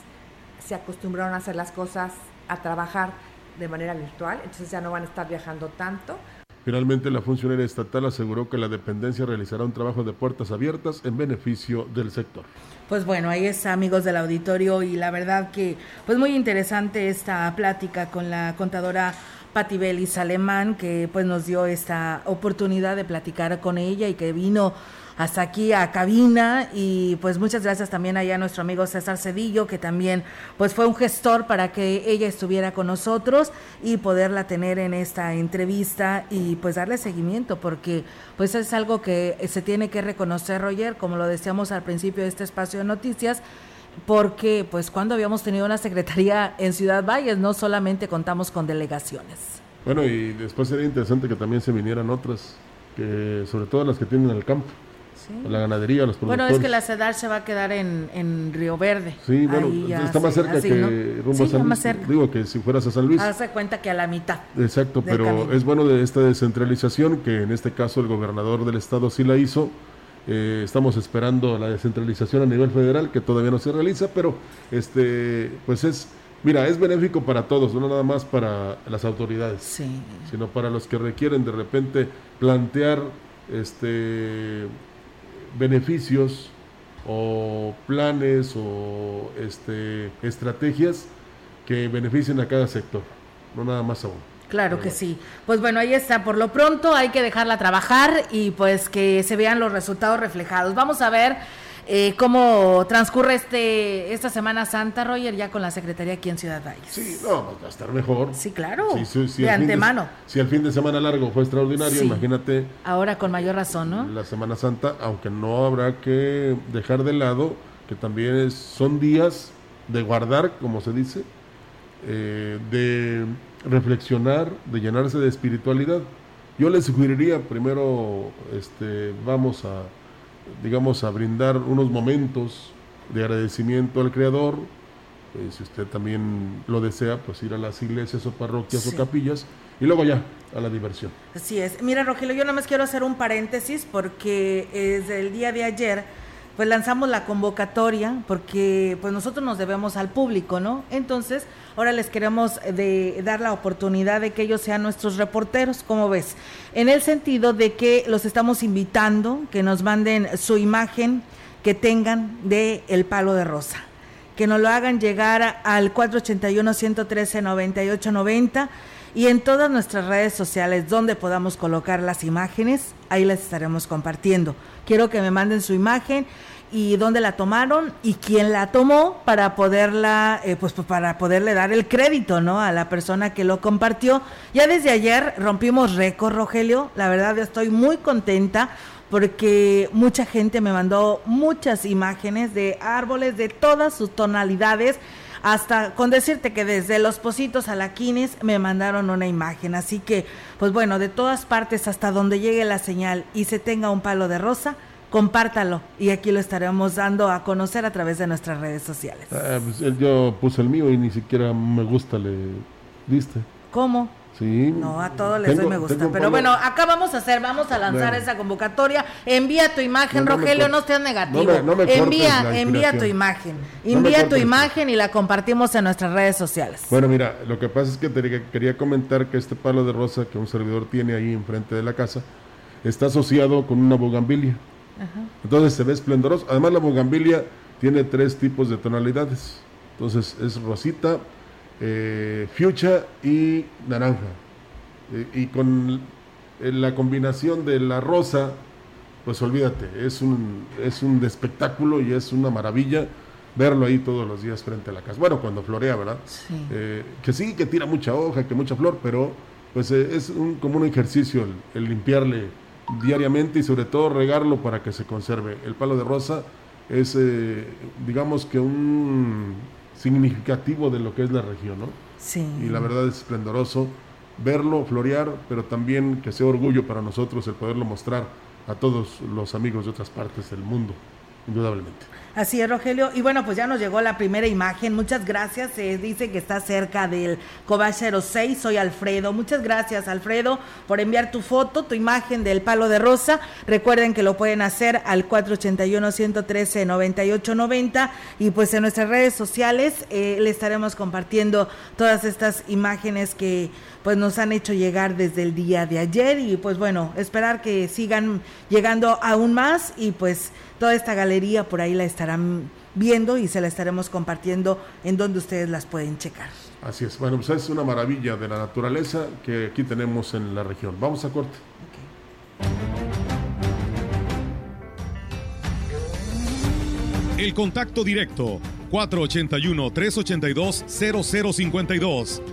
se acostumbraron a hacer las cosas, a trabajar de manera virtual, entonces ya no van a estar viajando tanto. Finalmente, la funcionaria estatal aseguró que la dependencia realizará un trabajo de puertas abiertas en beneficio del sector. Pues bueno, ahí está, amigos del auditorio, y la verdad que, pues muy interesante esta plática con la contadora Patti Belis Alemán, que pues nos dio esta oportunidad de platicar con ella y que vino hasta aquí a cabina. Y pues muchas gracias también allá a nuestro amigo César Cedillo que también pues fue un gestor para que ella estuviera con nosotros y poderla tener en esta entrevista y pues darle seguimiento porque pues es algo que se tiene que reconocer Roger. Como lo decíamos al principio de este espacio de noticias porque pues cuando habíamos tenido una secretaría en Ciudad Valles no solamente contamos con delegaciones. Bueno, y después sería interesante que también se vinieran otras, que sobre todo las que tienen el campo la ganadería, los productores. Bueno, es que la CEDAR se va a quedar en, en Río Verde. Sí, bueno, está más cerca que rumbo a San Luis. Digo que si fueras a San Luis. Hace cuenta que a la mitad. Exacto, pero es bueno de esta descentralización, que en este caso el gobernador del estado sí la hizo. Eh, estamos esperando la descentralización a nivel federal, que todavía no se realiza, pero este, pues es, mira, es benéfico para todos, no nada más para las autoridades, sino para los que requieren de repente plantear este beneficios o planes o este, estrategias que beneficien a cada sector, no nada más a uno. Claro que sí. Pues bueno, ahí está. Por lo pronto hay que dejarla trabajar y pues que se vean los resultados reflejados. Vamos a ver eh, cómo transcurre este esta Semana Santa, Roger, ya con la Secretaría aquí en Ciudad Valles. Sí, no, va a estar mejor. Sí, claro, de antemano. si el fin de semana largo fue extraordinario, imagínate. Ahora con mayor razón, ¿no? La Semana Santa, aunque no habrá que dejar de lado que también son días de guardar, como se dice, eh, de reflexionar, de llenarse de espiritualidad. Yo les sugeriría primero, este, vamos a digamos, a brindar unos momentos de agradecimiento al Creador. Eh, si usted también lo desea, pues ir a las iglesias o parroquias o capillas y luego ya a la diversión. Así es. Mira, Rogelio, yo nada más quiero hacer un paréntesis porque desde el día de ayer pues lanzamos la convocatoria porque pues nosotros nos debemos al público, ¿no? Entonces, ahora les queremos eh, de, dar la oportunidad de que ellos sean nuestros reporteros, ¿cómo ves? En el sentido de que los estamos invitando, que nos manden su imagen que tengan de el palo de rosa. que nos lo hagan llegar al 481-113-9890 y en todas nuestras redes sociales donde podamos colocar las imágenes, ahí las estaremos compartiendo. Quiero que me manden su imagen y dónde la tomaron y quién la tomó para poderla, eh, pues para poderle dar el crédito, ¿no? A la persona que lo compartió. Ya desde ayer rompimos récord, Rogelio. La verdad estoy muy contenta porque mucha gente me mandó muchas imágenes de árboles de todas sus tonalidades hasta con decirte que desde los Positos a la Quines me mandaron una imagen. Así que, pues bueno, de todas partes hasta donde llegue la señal y se tenga un palo de rosa, compártalo y aquí lo estaremos dando a conocer a través de nuestras redes sociales. Ah, pues, yo puse el mío y ni siquiera me gusta le diste. ¿Cómo? Sí. No, a todos les doy me gusta. Pero bueno, acá vamos a hacer, vamos a lanzar esa convocatoria. Envía tu imagen, Rogelio, no seas negativo. envía, envía tu imagen. Envía tu imagen y la compartimos en nuestras redes sociales. Bueno, mira, lo que pasa es que quería comentar que este palo de rosa que un servidor tiene ahí enfrente de la casa está asociado con una bugambilia. Entonces se ve esplendoroso. Además la bugambilia tiene tres tipos de tonalidades. Entonces es rosita, eh, fuchsia y naranja. Eh, y con eh, la combinación de la rosa, pues olvídate, es un, es un espectáculo y es una maravilla verlo ahí todos los días frente a la casa. Bueno, cuando florea, ¿verdad? que sí, que tira mucha hoja, que mucha flor, pero pues es un, como un ejercicio el limpiarle diariamente y sobre todo regarlo para que se conserve. El palo de rosa es, eh, digamos que un significativo de lo que es la región, ¿no? Sí. Y la verdad es esplendoroso verlo florear, pero también que sea orgullo para nosotros el poderlo mostrar a todos los amigos de otras partes del mundo, indudablemente. Así es, Rogelio. Y bueno, pues ya nos llegó la primera imagen. Muchas gracias. Se dice que está cerca del Cobach 06. Soy Alfredo. Muchas gracias, Alfredo, por enviar tu foto, tu imagen del palo de rosa. Recuerden que lo pueden hacer al 481-113-9890. Y pues en nuestras redes sociales eh, le estaremos compartiendo todas estas imágenes que pues nos han hecho llegar desde el día de ayer. Y pues bueno, esperar que sigan llegando aún más. Y pues toda esta galería por ahí la estarán viendo y se la estaremos compartiendo en donde ustedes las pueden checar. Así es, bueno, pues es una maravilla de la naturaleza que aquí tenemos en la región. Vamos a corte. El contacto directo 481-382-0052.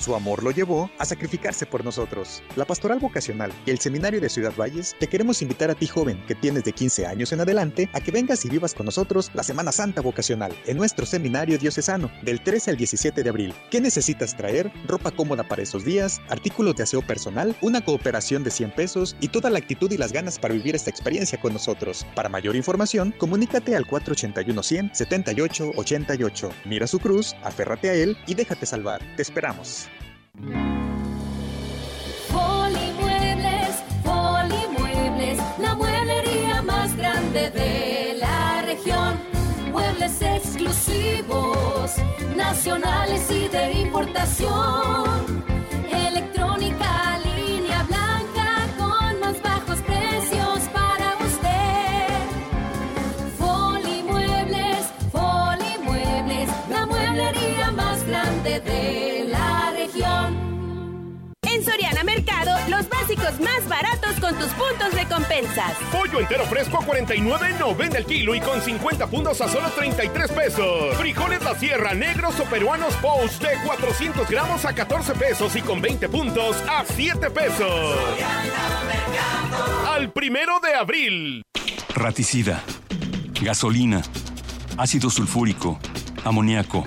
Su amor lo llevó a sacrificarse por nosotros. La Pastoral Vocacional y el Seminario de Ciudad Valles te queremos invitar a ti joven que tienes de 15 años en adelante a que vengas y vivas con nosotros la Semana Santa Vocacional en nuestro Seminario Diocesano del 13 al 17 de abril. ¿Qué necesitas traer? Ropa cómoda para esos días, artículos de aseo personal, una cooperación de 100 pesos y toda la actitud y las ganas para vivir esta experiencia con nosotros. Para mayor información, comunícate al 481 100 78 88. Mira su cruz, aférrate a él y déjate salvar. Te esperamos. Polimuebles, Polimuebles, la mueblería más grande de la región. Muebles exclusivos, nacionales y de importación. Más baratos con tus puntos de compensas. Pollo entero fresco a 49.90 el kilo y con 50 puntos a solo 33 pesos. Frijoles La Sierra negros o peruanos post de 400 gramos a 14 pesos y con 20 puntos a 7 pesos. Al primero de abril. Raticida, gasolina, ácido sulfúrico, amoníaco,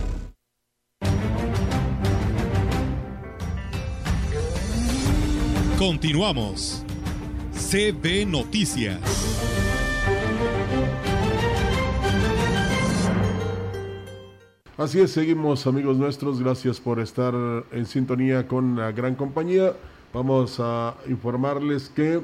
Continuamos. CB Noticias. Así es, seguimos amigos nuestros, gracias por estar en sintonía con la gran compañía. Vamos a informarles que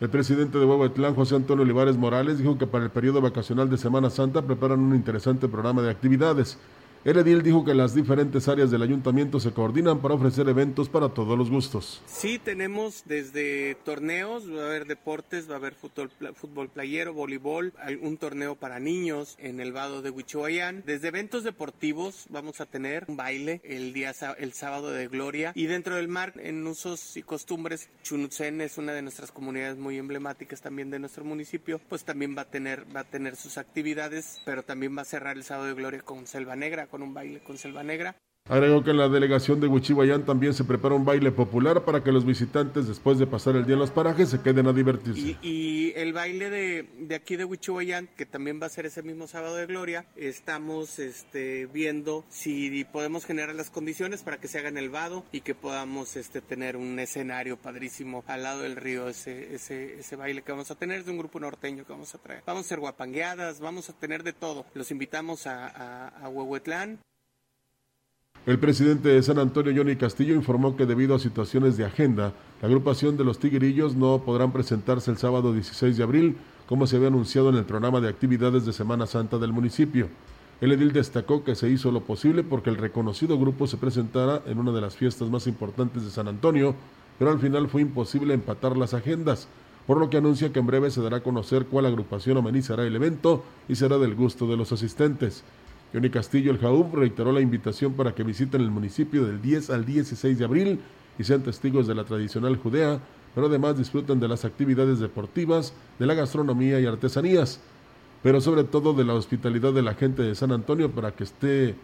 el presidente de Huehuetlán, José Antonio Olivares Morales, dijo que para el periodo vacacional de Semana Santa preparan un interesante programa de actividades. El edil dijo que las diferentes áreas del ayuntamiento se coordinan para ofrecer eventos para todos los gustos. Sí, tenemos desde torneos, va a haber deportes, va a haber fútbol, fútbol playero, voleibol, un torneo para niños en el vado de Huichuayán. Desde eventos deportivos vamos a tener un baile el día el sábado de Gloria y dentro del mar en usos y costumbres Chunutzen es una de nuestras comunidades muy emblemáticas también de nuestro municipio, pues también va a tener va a tener sus actividades, pero también va a cerrar el sábado de Gloria con Selva Negra con un baile con selva negra. Agregó que en la delegación de Huichihuayán también se prepara un baile popular para que los visitantes, después de pasar el día en los parajes, se queden a divertirse. Y, el baile de, de, aquí de Huichihuayán, que también va a ser ese mismo sábado de gloria, estamos este, viendo si podemos generar las condiciones para que se haga en el vado y que podamos este, tener un escenario padrísimo al lado del río, ese, ese, ese baile que vamos a tener de un grupo norteño que vamos a traer. Vamos a ser guapangueadas, vamos a tener de todo. Los invitamos a, a, a Huehuetlán. El presidente de San Antonio, Johnny Castillo, informó que debido a situaciones de agenda, la agrupación de los Tigrillos no podrán presentarse el sábado 16 de abril, como se había anunciado en el programa de actividades de Semana Santa del municipio. El edil destacó que se hizo lo posible porque el reconocido grupo se presentara en una de las fiestas más importantes de San Antonio, pero al final fue imposible empatar las agendas, por lo que anuncia que en breve se dará a conocer cuál agrupación amenizará el evento y será del gusto de los asistentes. Johnny Castillo, el Jaúb, reiteró la invitación para que visiten el municipio del 10 al 16 de abril y sean testigos de la tradicional judea, pero además disfruten de las actividades deportivas, de la gastronomía y artesanías, pero sobre todo de la hospitalidad de la gente de San Antonio para que esté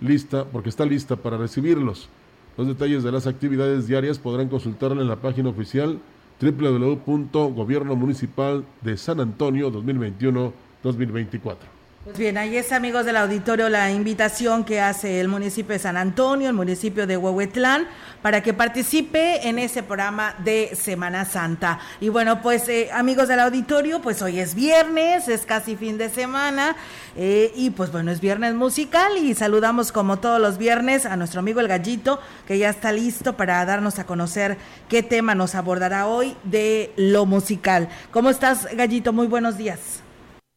lista, porque está lista para recibirlos. Los detalles de las actividades diarias podrán consultarla en la página oficial www.gobierno municipal de San Antonio 2021-2024. Pues bien, ahí es amigos del auditorio la invitación que hace el municipio de San Antonio, el municipio de Huehuetlán, para que participe en ese programa de Semana Santa. Y bueno, pues eh, amigos del auditorio, pues hoy es viernes, es casi fin de semana, eh, y pues bueno, es viernes musical y saludamos como todos los viernes a nuestro amigo el gallito, que ya está listo para darnos a conocer qué tema nos abordará hoy de lo musical. ¿Cómo estás, gallito? Muy buenos días.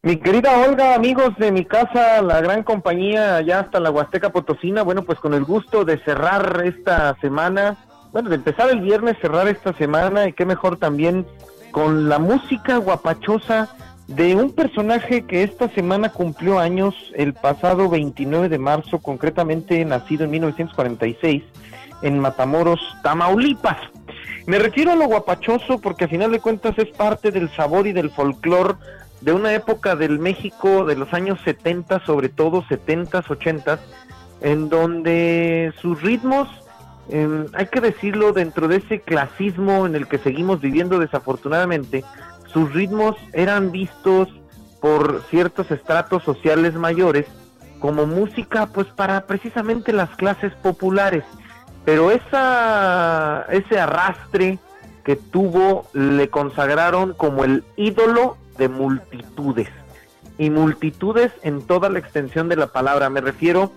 Mi querida Olga, amigos de mi casa, la gran compañía allá hasta la Huasteca Potosina, bueno, pues con el gusto de cerrar esta semana, bueno, de empezar el viernes, cerrar esta semana y qué mejor también con la música guapachosa de un personaje que esta semana cumplió años el pasado 29 de marzo, concretamente nacido en 1946 en Matamoros, Tamaulipas. Me refiero a lo guapachoso porque a final de cuentas es parte del sabor y del folclor de una época del México de los años 70, sobre todo 70, 80, en donde sus ritmos, em, hay que decirlo, dentro de ese clasismo en el que seguimos viviendo desafortunadamente, sus ritmos eran vistos por ciertos estratos sociales mayores como música pues para precisamente las clases populares. Pero esa, ese arrastre que tuvo le consagraron como el ídolo de multitudes. Y multitudes en toda la extensión de la palabra. Me refiero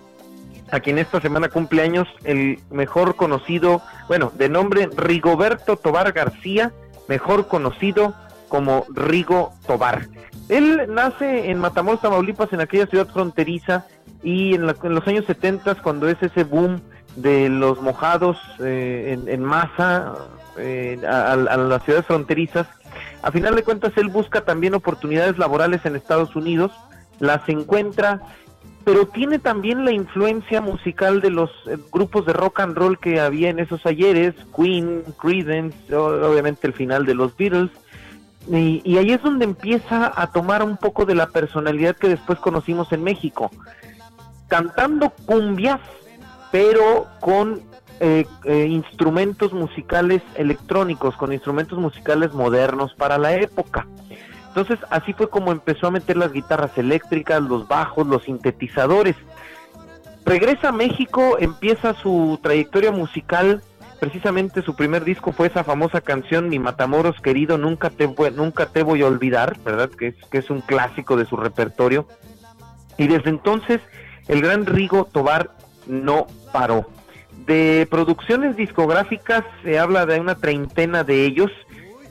a quien esta semana cumple años el mejor conocido, bueno, de nombre Rigoberto Tobar García, mejor conocido como Rigo Tobar. Él nace en Matamoros, Tamaulipas, en aquella ciudad fronteriza, y en, los años 70, cuando es ese boom de los mojados eh, en, masa eh, a, las ciudades fronterizas, a final de cuentas, él busca también oportunidades laborales en Estados Unidos, las encuentra, pero tiene también la influencia musical de los eh, grupos de rock and roll que había en esos ayeres, Queen, Creedence, obviamente el final de los Beatles, y, y, ahí es donde empieza a tomar un poco de la personalidad que después conocimos en México, cantando cumbias, pero con eh, eh, instrumentos musicales electrónicos, con instrumentos musicales modernos para la época. Entonces así fue como empezó a meter las guitarras eléctricas, los bajos, los sintetizadores. Regresa a México, empieza su trayectoria musical, precisamente su primer disco fue esa famosa canción Mi Matamoros querido, nunca te, nunca te voy a olvidar, ¿verdad? Que es, que es un clásico de su repertorio. Y desde entonces el gran Rigo Tobar no paró. De producciones discográficas se habla de una treintena de ellos,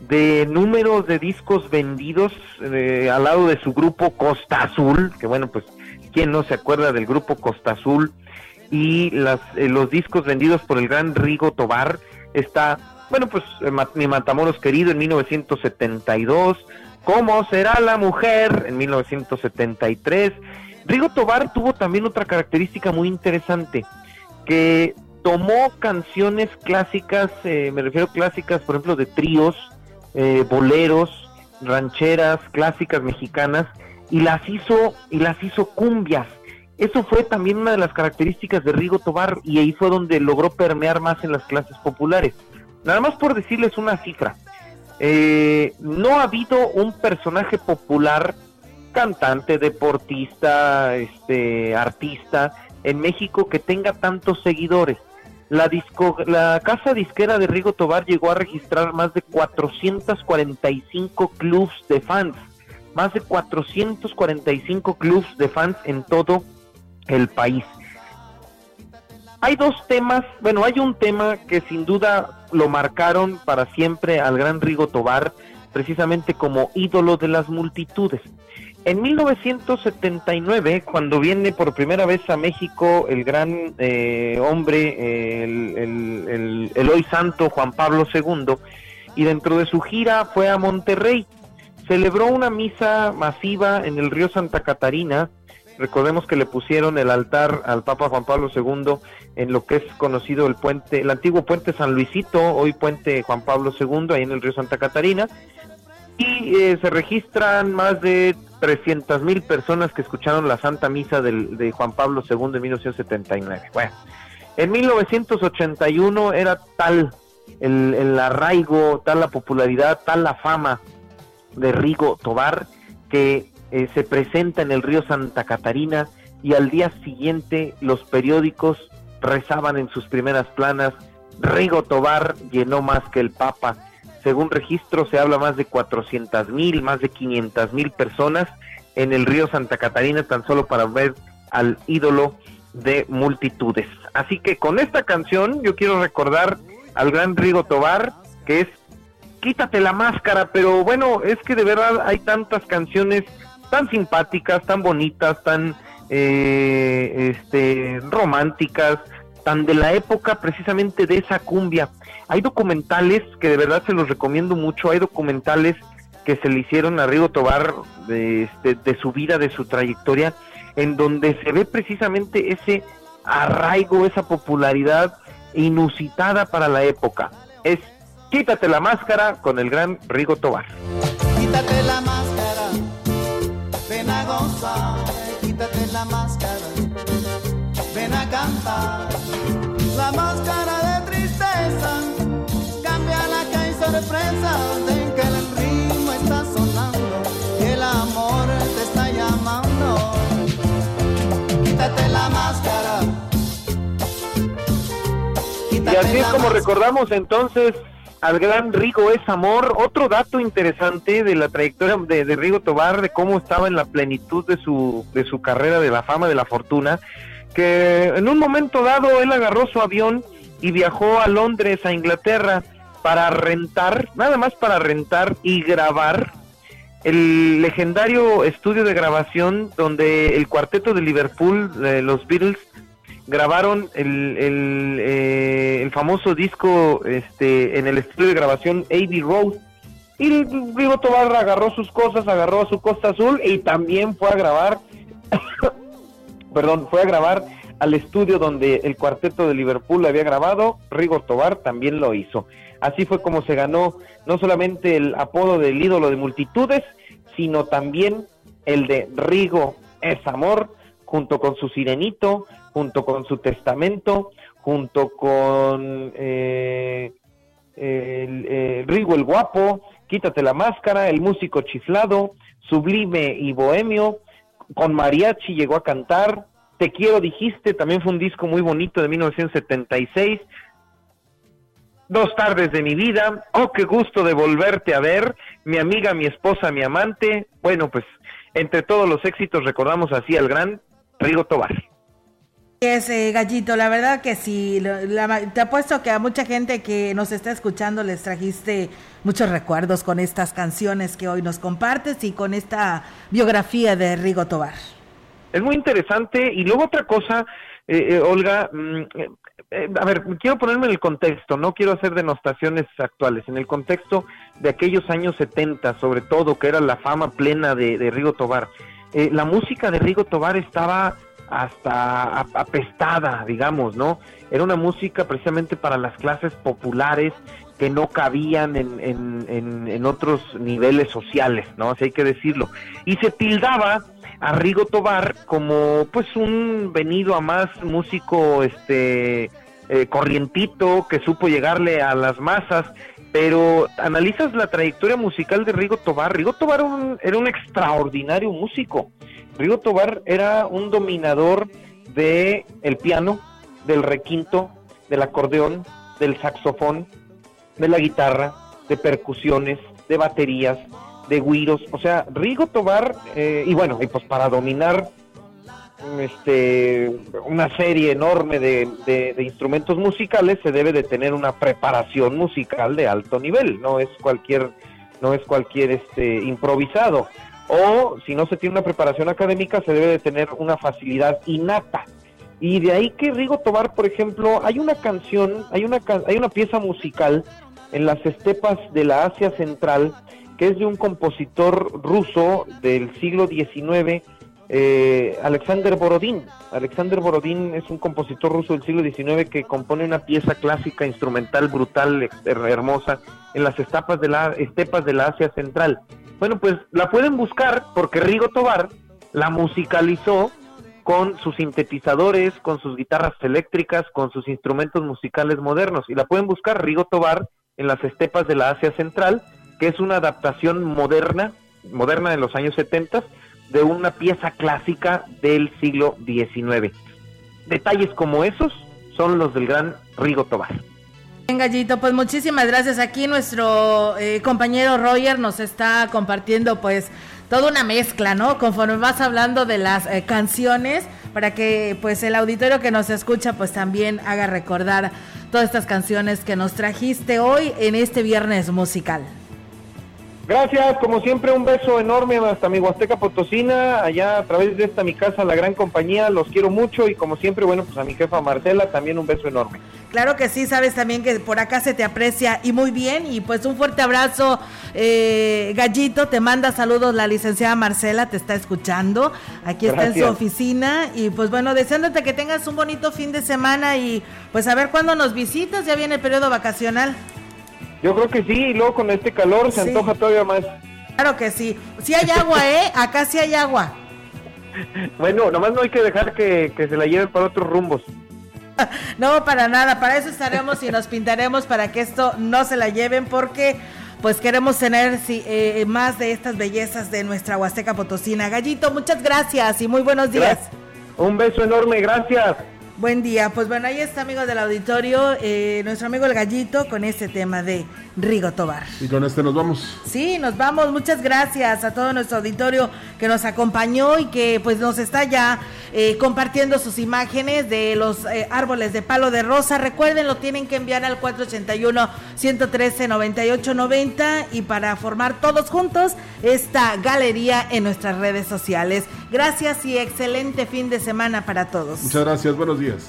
de números de discos vendidos eh, al lado de su grupo Costa Azul, que bueno, pues quién no se acuerda del grupo Costa Azul, y las, eh, los discos vendidos por el gran Rigo Tobar, está, bueno, pues eh, Mi Matamoros Querido en 1972, ¿Cómo será la mujer? en 1973. Rigo Tobar tuvo también otra característica muy interesante, que tomó canciones clásicas, me refiero clásicas, por ejemplo, de tríos, eh, boleros, rancheras clásicas mexicanas y las hizo y las hizo cumbias. Eso fue también una de las características de Rigo Tobar y ahí fue donde logró permear más en las clases populares. Nada más por decirles una cifra. Eh, no ha habido un personaje popular, cantante, deportista, este, artista en México que tenga tantos seguidores. La, disco, la casa disquera de Rigo Tobar llegó a registrar más de 445 clubs de fans, más de 445 clubs de fans en todo el país. Hay dos temas, bueno, hay un tema que sin duda lo marcaron para siempre al gran Rigo Tobar, precisamente como ídolo de las multitudes. En 1979, cuando viene por primera vez a México el gran eh, hombre, el, hoy santo Juan Pablo II, y dentro de su gira fue a Monterrey, celebró una misa masiva en el río Santa Catarina. Recordemos que le pusieron el altar al Papa Juan Pablo II en lo que es conocido el puente, el antiguo puente San Luisito, hoy puente Juan Pablo II, ahí en el río Santa Catarina. Y eh, se registran más de 300 mil personas que escucharon la Santa Misa de Juan Pablo II en 1979. Bueno, en 1981 era tal el, arraigo, tal la popularidad, tal la fama de Rigo Tobar que eh, se presenta en el río Santa Catarina y al día siguiente los periódicos rezaban en sus primeras planas, Rigo Tobar llenó más que el Papa según registro se habla más de 400 mil, más de 500 mil personas en el río Santa Catarina tan solo para ver al ídolo de multitudes. Así que con esta canción yo quiero recordar al gran Rigo Tobar, que es Quítate la máscara, pero bueno, es que de verdad hay tantas canciones tan simpáticas, tan bonitas, tan eh, este, románticas, tan de la época precisamente de esa cumbia. Hay documentales que de verdad se los recomiendo mucho, hay documentales que se le hicieron a Rigo Tobar de, este, de su vida, de su trayectoria, en donde se ve precisamente ese arraigo, esa popularidad inusitada para la época. Es Quítate la máscara con el gran Rigo Tobar. Quítate la máscara, ven a gozar, quítate la máscara, ven a cantar. La máscara de tristeza cambia la que hay sorpresa de que el ritmo está sonando y el amor te está llamando. Quítate la máscara. y así es como recordamos entonces al gran Rigo es amor. Otro dato interesante de la trayectoria de, de, Rigo Tobar, de cómo estaba en la plenitud de su, de su carrera, de la fama, de la fortuna, que en un momento dado él agarró su avión y viajó a Londres, a Inglaterra, para rentar, nada más para rentar y grabar el legendario estudio de grabación donde el cuarteto de Liverpool, los Beatles, grabaron el, eh, el, famoso disco este, en el estudio de grabación Abbey Road. Y Rigo Tobar agarró sus cosas, agarró a su Costa Azul y también fue a grabar perdón, fue a grabar al estudio donde el cuarteto de Liverpool había grabado, Rigo Tobar también lo hizo. Así fue como se ganó no solamente el apodo del ídolo de multitudes, sino también el de Rigo es amor, junto con su sirenito, junto con su testamento, junto con eh, el, Rigo el Guapo, Quítate la máscara, El músico chiflado, Sublime y Bohemio, con mariachi llegó a cantar, Te quiero dijiste, también fue un disco muy bonito de 1976, Dos tardes de mi vida, oh, qué gusto de volverte a ver, mi amiga, mi esposa, mi amante, bueno, pues entre todos los éxitos recordamos así al gran Rigo Tobar. Gallito, la verdad que sí, la- te apuesto que a mucha gente que nos está escuchando les trajiste muchos recuerdos con estas canciones que hoy nos compartes y con esta biografía de Rigo Tobar. Es muy interesante. Y luego otra cosa, eh, eh, Olga, mm, eh, eh, a ver, quiero ponerme en el contexto, no quiero hacer denostaciones actuales, en el contexto de aquellos años 70, sobre todo, que era la fama plena de, de Rigo Tobar. La música de Rigo Tobar estaba hasta ap- apestada, digamos, ¿no? Era una música precisamente para las clases populares que no cabían en, en, en, otros niveles sociales, ¿no? Así hay que decirlo. Y se tildaba a Rigo Tobar como pues un venido a más músico este eh, corrientito que supo llegarle a las masas pero analizas la trayectoria musical de Rigo Tobar Rigo Tobar un, era un extraordinario músico Rigo Tobar era un dominador de el piano del requinto del acordeón del saxofón de la guitarra de percusiones de baterías de güiros, o sea, Rigo Tobar, eh, y bueno, y pues para dominar este una serie enorme de, de- de instrumentos musicales se debe de tener una preparación musical de alto nivel, no es cualquier, no es cualquier este improvisado. O si no se tiene una preparación académica, se debe de tener una facilidad innata. Y de ahí que Rigo Tobar, por ejemplo, hay una canción, hay una, hay una pieza musical en las estepas de la Asia Central, que es de un compositor ruso del siglo XIX, eh, Alexander Borodín. Alexander Borodín es un compositor ruso del siglo XIX que compone una pieza clásica instrumental brutal, hermosa, en las estepas de la, estepas de la Asia Central. Bueno, pues la pueden buscar porque Rigo Tobar la musicalizó con sus sintetizadores, con sus guitarras eléctricas, con sus instrumentos musicales modernos. Y la pueden buscar Rigo Tobar en las estepas de la Asia Central, que es una adaptación moderna, moderna de los años 70, de una pieza clásica del siglo XIX. Detalles como esos son los del gran Rigo Tobar. Bien, Gallito, pues muchísimas gracias. Aquí nuestro eh, compañero Roger nos está compartiendo pues toda una mezcla, ¿no? Conforme vas hablando de las eh, canciones, para que pues el auditorio que nos escucha pues también haga recordar todas estas canciones que nos trajiste hoy en este viernes musical. Gracias, como siempre, un beso enorme hasta mi Huasteca Potosina, allá a través de esta mi casa, la gran compañía, los quiero mucho y como siempre, bueno, pues a mi jefa Marcela también un beso enorme. Claro que sí, sabes también que por acá se te aprecia y muy bien. Y pues un fuerte abrazo, eh, Gallito. Te manda saludos la licenciada Marcela, te está escuchando. Aquí está en su oficina. Y pues bueno, deseándote que tengas un bonito fin de semana y pues a ver cuándo nos visitas. Ya viene el periodo vacacional. Yo creo que sí, y luego con este calor se Sí. antoja todavía más. Claro que sí. Sí hay agua, ¿eh? Acá sí hay agua. Bueno, nomás no hay que dejar que, que se la lleven para otros rumbos. No, para nada, para eso estaremos y nos pintaremos para que esto no se la lleven porque pues queremos tener sí, eh, más de estas bellezas de nuestra Huasteca Potosina. Gallito, muchas gracias y muy buenos días. Un beso enorme, gracias. Buen día, pues bueno, ahí está amigos del auditorio, eh, nuestro amigo el Gallito con este tema de Rigo Tobar. Y con este nos vamos. Sí, nos vamos. Muchas gracias a todo nuestro auditorio que nos acompañó y que pues nos está ya eh, compartiendo sus imágenes de los eh, árboles de palo de rosa. Recuerden, lo tienen que enviar al 481-113-9890 y para formar todos juntos esta galería en nuestras redes sociales. Gracias y excelente fin de semana para todos. Muchas gracias, buenos días.